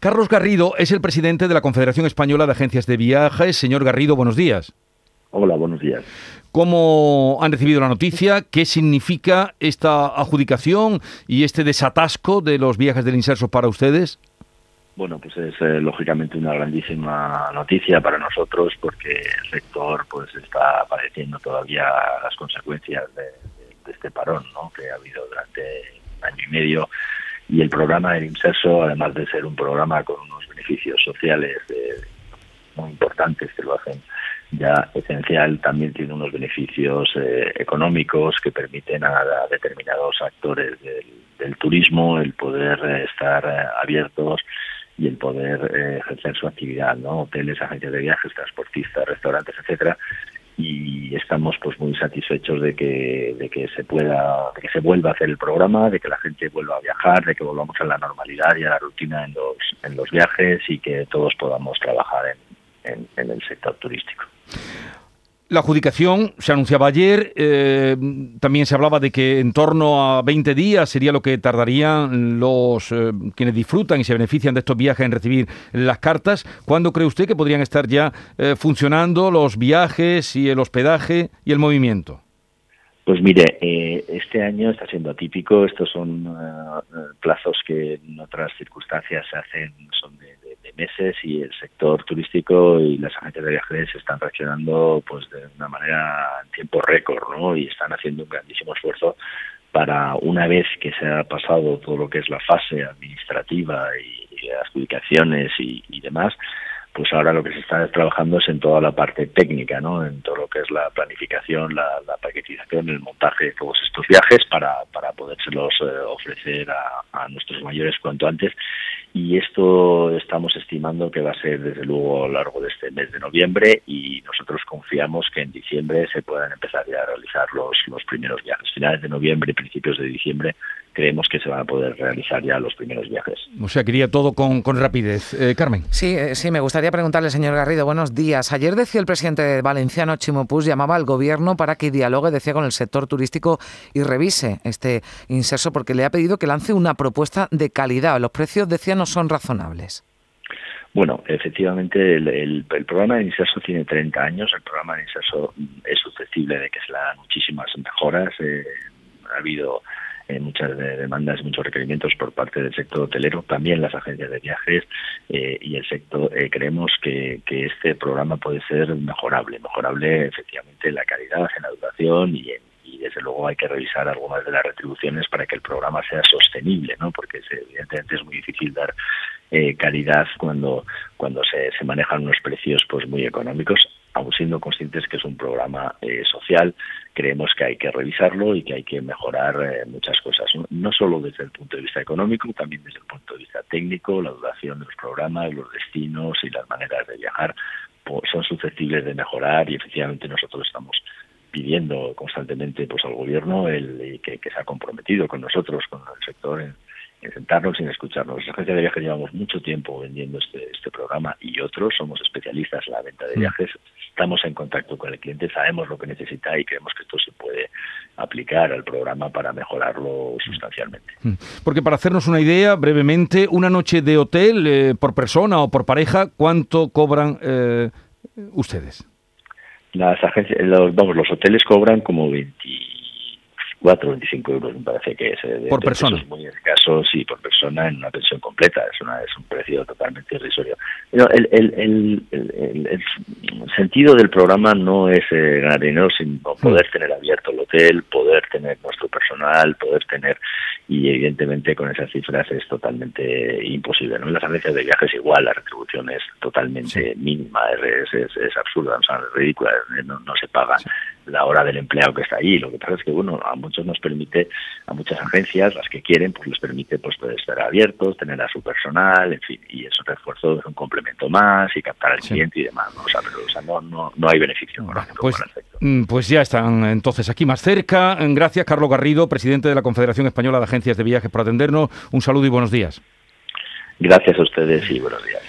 Carlos Garrido es el presidente de la Confederación Española de Agencias de Viajes. Señor Garrido, buenos días. Hola, buenos días. ¿Cómo han recibido la noticia? ¿Qué significa esta adjudicación y este desatasco de los viajes del Inserso para ustedes? Bueno, pues es eh, lógicamente una grandísima noticia para nosotros porque el sector pues está padeciendo todavía las consecuencias de, de este parón ¿no? que ha habido durante un año y medio y el programa del Inserso, además de ser un programa con unos beneficios sociales eh, muy importantes que lo hacen ya esencial, también tiene unos beneficios eh, económicos que permiten a, determinados actores del, turismo el poder eh, estar abiertos y el poder ejercer su actividad, ¿no? Hoteles, agencias de viajes, transportistas, restaurantes, etcétera, y estamos pues muy satisfechos de que de que se pueda de que se vuelva a hacer el programa de que la gente vuelva a viajar de que volvamos a la normalidad y a la rutina en los en los viajes y que todos podamos trabajar en, en el sector turístico la adjudicación se anunciaba ayer, eh, también se hablaba de que en torno a 20 días sería lo que tardarían los eh, quienes disfrutan y se benefician de estos viajes en recibir las cartas. ¿Cuándo cree usted que podrían estar ya eh, funcionando los viajes y el hospedaje y el movimiento? Pues mire, este año está siendo atípico. Estos son plazos que en otras circunstancias se hacen, meses y el sector turístico y las agencias de viajes están reaccionando pues de una manera en tiempo récord, ¿no? Y están haciendo un grandísimo esfuerzo para una vez que se ha pasado todo lo que es la fase administrativa y, y adjudicaciones y, y demás, pues ahora lo que se está trabajando es en toda la parte técnica, ¿no? En todo lo que es la planificación, la, paquetización, el montaje de todos estos viajes para, para podérselos eh, ofrecer a, nuestros mayores cuanto antes. Y esto estamos estimando que va a ser desde luego a lo largo de este mes de noviembre y nosotros confiamos que en diciembre se puedan empezar ya a realizar los, los primeros viajes. Finales de noviembre, principios de diciembre, creemos que se van a poder realizar ya los primeros viajes. O sea, quería todo con, con rapidez. Eh, Carmen. Sí, eh, sí, me gustaría preguntarle, señor Garrido, buenos días. Ayer decía el presidente valenciano Chimopus, llamaba al gobierno para que dialogue, decía, con el sector turístico y revise este inserso porque le ha pedido que lance una propuesta de calidad. Los precios, decía, no son razonables. Bueno, efectivamente el, el, el, programa de Inserso tiene 30 años, el programa de Inserso es susceptible de que se le hagan muchísimas mejoras, eh, ha habido eh, muchas demandas, muchos requerimientos por parte del sector hotelero, también las agencias de viajes eh, y el sector. Eh, creemos que, que, este programa puede ser mejorable, mejorable efectivamente en la calidad, en la educación y en y desde luego hay que revisar algunas de las retribuciones para que el programa sea sostenible, ¿no? Porque evidentemente es muy difícil dar eh, calidad cuando cuando se, se manejan unos precios pues muy económicos aun siendo conscientes que es un programa eh, social, creemos que hay que revisarlo y que hay que mejorar eh, muchas cosas, no, solo desde el punto de vista económico, también desde el punto de vista técnico, la duración de los programas, los destinos y las maneras de viajar son susceptibles de mejorar y efectivamente nosotros estamos pidiendo constantemente pues al gobierno el que, que se ha comprometido con nosotros, con el sector en sentarnos sin escucharnos. Las agencias de viajes llevamos mucho tiempo vendiendo este, este programa y otros, somos especialistas en la venta de viajes, estamos en contacto con el cliente, sabemos lo que necesita y creemos que esto se puede aplicar al programa para mejorarlo sustancialmente. Porque para hacernos una idea, brevemente, una noche de hotel eh, por persona o por pareja, ¿cuánto cobran eh, ustedes? Las agencias, los, vamos, los hoteles cobran como 20 4 o 25 euros me parece que es. Eh, por persona. Es muy escaso, sí, por persona en una pensión completa. Es, una, es un precio totalmente irrisorio. Pero el, el, el, el, sentido del programa no es eh, ganar dinero, sino poder mm. tener abierto el hotel, poder tener nuestro personal, poder tener. Y evidentemente con esas cifras es totalmente imposible. ¿no? En las agencias de viajes igual, la retribución es totalmente sí. mínima, es, es, es, absurda, o sea, es ridícula, no, no se paga sí. la hora del empleado que está allí. Lo que pasa es que, bueno, a muchos nos permite, a muchas agencias, las que quieren, pues les permite pues poder estar abiertos, tener a su personal, en fin, y eso refuerzo es un complemento más y captar al sí. cliente y demás, ¿no? O sea, pero o sea, no, no, no hay beneficio bueno, pues, pues ya están entonces aquí más cerca. Gracias, Carlos Garrido, presidente de la Confederación Española de Agencias de Viajes, por atendernos. Un saludo y buenos días. Gracias a ustedes y buenos días.